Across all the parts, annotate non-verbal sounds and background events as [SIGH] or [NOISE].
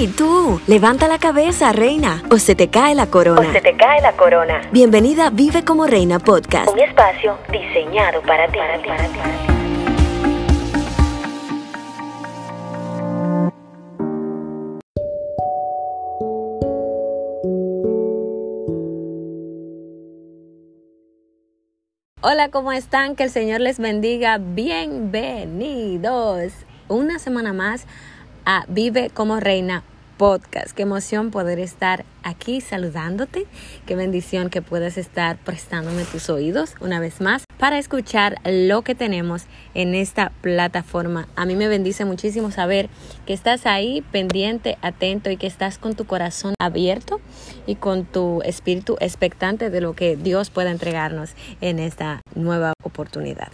Hey, tú, levanta la cabeza, reina, o se te cae la corona. O se te cae la corona. Bienvenida a Vive como Reina Podcast. Un espacio diseñado para ti. Para ti, para ti. Hola, ¿cómo están? Que el Señor les bendiga. Bienvenidos una semana más a Vive como Reina podcast. Qué emoción poder estar aquí saludándote. Qué bendición que puedas estar prestándome tus oídos una vez más para escuchar lo que tenemos en esta plataforma. A mí me bendice muchísimo saber que estás ahí pendiente, atento y que estás con tu corazón abierto y con tu espíritu expectante de lo que Dios pueda entregarnos en esta nueva oportunidad.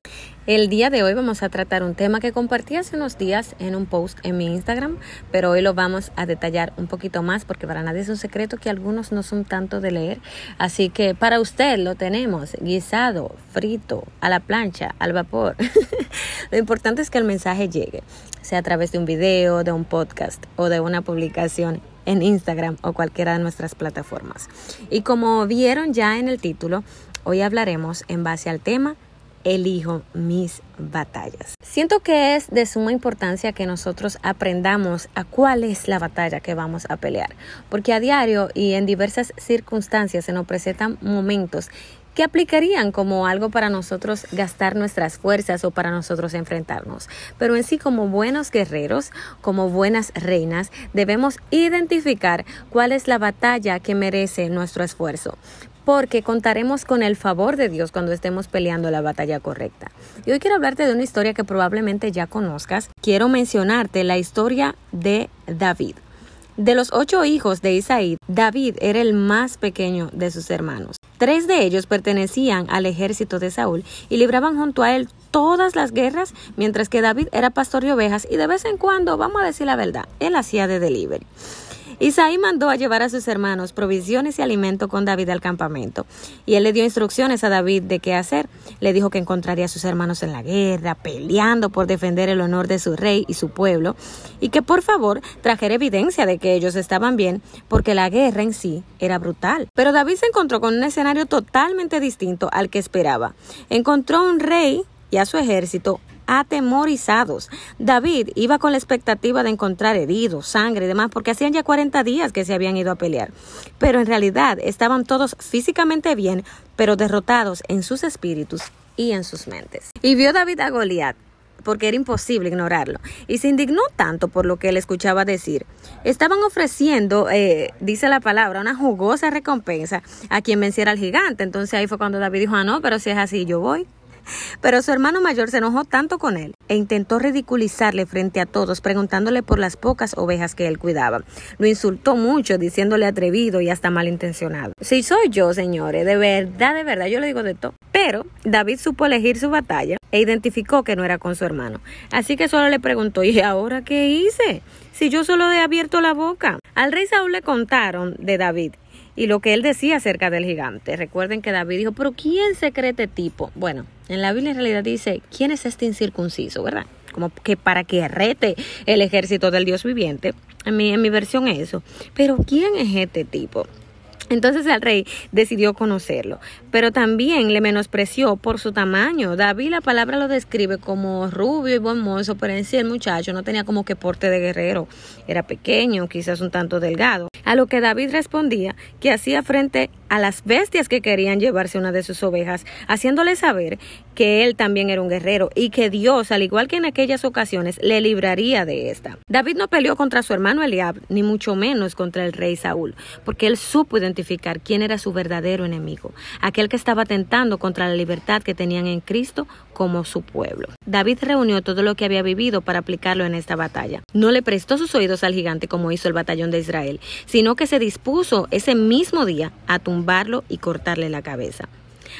El día de hoy vamos a tratar un tema que compartí hace unos días en un post en mi Instagram, pero hoy lo vamos a detallar un poquito más porque para nadie es un secreto que algunos no son tanto de leer. Así que para usted lo tenemos guisado, frito, a la plancha, al vapor. [LAUGHS] lo importante es que el mensaje llegue, sea a través de un video, de un podcast o de una publicación en Instagram o cualquiera de nuestras plataformas. Y como vieron ya en el título, hoy hablaremos en base al tema elijo mis batallas. Siento que es de suma importancia que nosotros aprendamos a cuál es la batalla que vamos a pelear, porque a diario y en diversas circunstancias se nos presentan momentos que aplicarían como algo para nosotros gastar nuestras fuerzas o para nosotros enfrentarnos. Pero en sí como buenos guerreros, como buenas reinas, debemos identificar cuál es la batalla que merece nuestro esfuerzo porque contaremos con el favor de Dios cuando estemos peleando la batalla correcta. Y hoy quiero hablarte de una historia que probablemente ya conozcas. Quiero mencionarte la historia de David. De los ocho hijos de Isaí, David era el más pequeño de sus hermanos. Tres de ellos pertenecían al ejército de Saúl y libraban junto a él todas las guerras, mientras que David era pastor de ovejas y de vez en cuando, vamos a decir la verdad, él hacía de delivery. Isaí mandó a llevar a sus hermanos provisiones y alimento con David al campamento. Y él le dio instrucciones a David de qué hacer. Le dijo que encontraría a sus hermanos en la guerra, peleando por defender el honor de su rey y su pueblo, y que por favor trajera evidencia de que ellos estaban bien, porque la guerra en sí era brutal. Pero David se encontró con un escenario totalmente distinto al que esperaba. Encontró un rey y a su ejército atemorizados. David iba con la expectativa de encontrar heridos, sangre y demás, porque hacían ya 40 días que se habían ido a pelear. Pero en realidad estaban todos físicamente bien, pero derrotados en sus espíritus y en sus mentes. Y vio David a Goliat porque era imposible ignorarlo. Y se indignó tanto por lo que él escuchaba decir. Estaban ofreciendo, eh, dice la palabra, una jugosa recompensa a quien venciera al gigante. Entonces ahí fue cuando David dijo, ah, no, pero si es así, yo voy. [LAUGHS] Pero su hermano mayor se enojó tanto con él e intentó ridiculizarle frente a todos, preguntándole por las pocas ovejas que él cuidaba. Lo insultó mucho, diciéndole atrevido y hasta malintencionado. Si soy yo, señores, de verdad, de verdad, yo le digo de todo. Pero David supo elegir su batalla e identificó que no era con su hermano. Así que solo le preguntó, ¿y ahora qué hice? Si yo solo he abierto la boca. Al rey Saúl le contaron de David y lo que él decía acerca del gigante. Recuerden que David dijo, pero ¿quién se cree este tipo? Bueno, en la Biblia en realidad dice, ¿quién es este incircunciso, verdad? Como que para que rete el ejército del Dios viviente. En mi, en mi versión es eso. Pero ¿quién es este tipo? Entonces el rey decidió conocerlo, pero también le menospreció por su tamaño. David la palabra lo describe como rubio y buen mozo, pero en sí el muchacho no tenía como que porte de guerrero. Era pequeño, quizás un tanto delgado. A lo que David respondía que hacía frente a las bestias que querían llevarse una de sus ovejas, haciéndole saber que él también era un guerrero y que Dios, al igual que en aquellas ocasiones, le libraría de esta. David no peleó contra su hermano Eliab, ni mucho menos contra el rey Saúl, porque él supo identificar quién era su verdadero enemigo, aquel que estaba tentando contra la libertad que tenían en Cristo como su pueblo. David reunió todo lo que había vivido para aplicarlo en esta batalla. No le prestó sus oídos al gigante como hizo el batallón de Israel, sino que se dispuso ese mismo día a y cortarle la cabeza.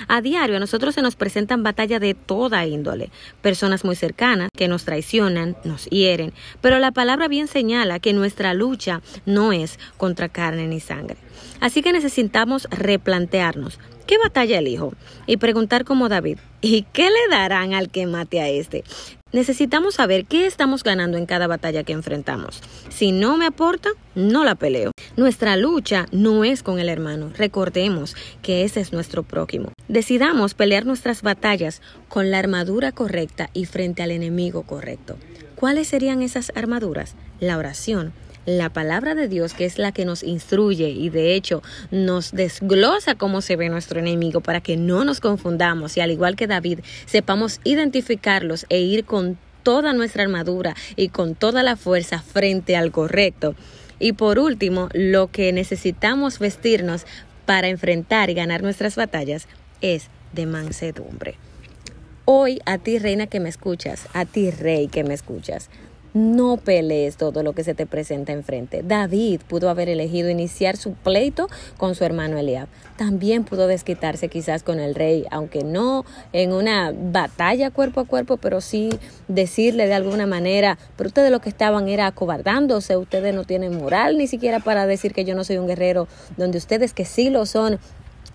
A diario a nosotros se nos presentan batallas de toda índole, personas muy cercanas que nos traicionan, nos hieren, pero la palabra bien señala que nuestra lucha no es contra carne ni sangre. Así que necesitamos replantearnos ¿qué batalla elijo? Y preguntar como David, ¿y qué le darán al que mate a este? Necesitamos saber qué estamos ganando en cada batalla que enfrentamos. Si no me aporta, no la peleo. Nuestra lucha no es con el hermano. Recordemos que ese es nuestro prójimo. Decidamos pelear nuestras batallas con la armadura correcta y frente al enemigo correcto. ¿Cuáles serían esas armaduras? La oración, la palabra de Dios, que es la que nos instruye y de hecho nos desglosa cómo se ve nuestro enemigo para que no nos confundamos y al igual que David sepamos identificarlos e ir con toda nuestra armadura y con toda la fuerza frente al correcto. Y por último, lo que necesitamos vestirnos para enfrentar y ganar nuestras batallas es de mansedumbre. Hoy a ti reina que me escuchas, a ti rey que me escuchas, no pelees todo lo que se te presenta enfrente. David pudo haber elegido iniciar su pleito con su hermano Eliab. También pudo desquitarse quizás con el rey, aunque no en una batalla cuerpo a cuerpo, pero sí decirle de alguna manera, pero ustedes lo que estaban era acobardándose, ustedes no tienen moral ni siquiera para decir que yo no soy un guerrero, donde ustedes que sí lo son,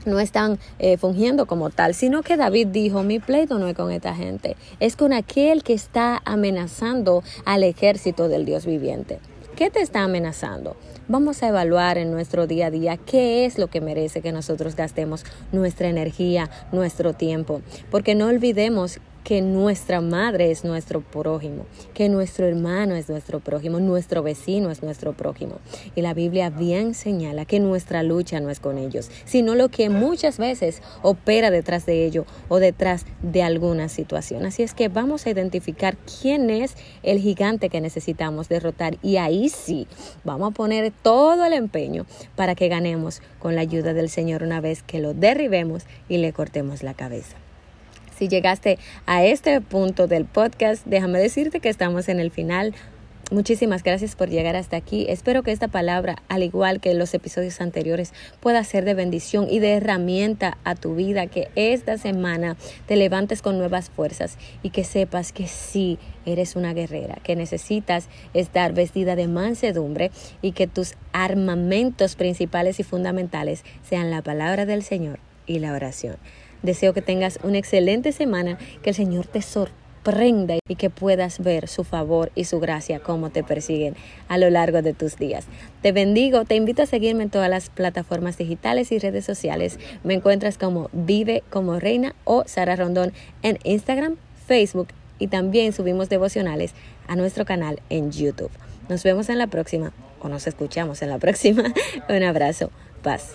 no están eh, fungiendo como tal, sino que David dijo, mi pleito no es con esta gente, es con aquel que está amenazando al ejército del Dios viviente. ¿Qué te está amenazando? Vamos a evaluar en nuestro día a día qué es lo que merece que nosotros gastemos nuestra energía, nuestro tiempo, porque no olvidemos que nuestra madre es nuestro prójimo, que nuestro hermano es nuestro prójimo, nuestro vecino es nuestro prójimo. Y la Biblia bien señala que nuestra lucha no es con ellos, sino lo que muchas veces opera detrás de ello o detrás de alguna situación. Así es que vamos a identificar quién es el gigante que necesitamos derrotar y ahí sí vamos a poner todo el empeño para que ganemos con la ayuda del Señor una vez que lo derribemos y le cortemos la cabeza. Si llegaste a este punto del podcast, déjame decirte que estamos en el final. Muchísimas gracias por llegar hasta aquí. Espero que esta palabra, al igual que los episodios anteriores, pueda ser de bendición y de herramienta a tu vida, que esta semana te levantes con nuevas fuerzas y que sepas que sí eres una guerrera, que necesitas estar vestida de mansedumbre y que tus armamentos principales y fundamentales sean la palabra del Señor y la oración. Deseo que tengas una excelente semana, que el Señor te sorprenda y que puedas ver su favor y su gracia como te persiguen a lo largo de tus días. Te bendigo, te invito a seguirme en todas las plataformas digitales y redes sociales. Me encuentras como Vive como Reina o Sara Rondón en Instagram, Facebook y también subimos devocionales a nuestro canal en YouTube. Nos vemos en la próxima o nos escuchamos en la próxima. [LAUGHS] Un abrazo. Paz.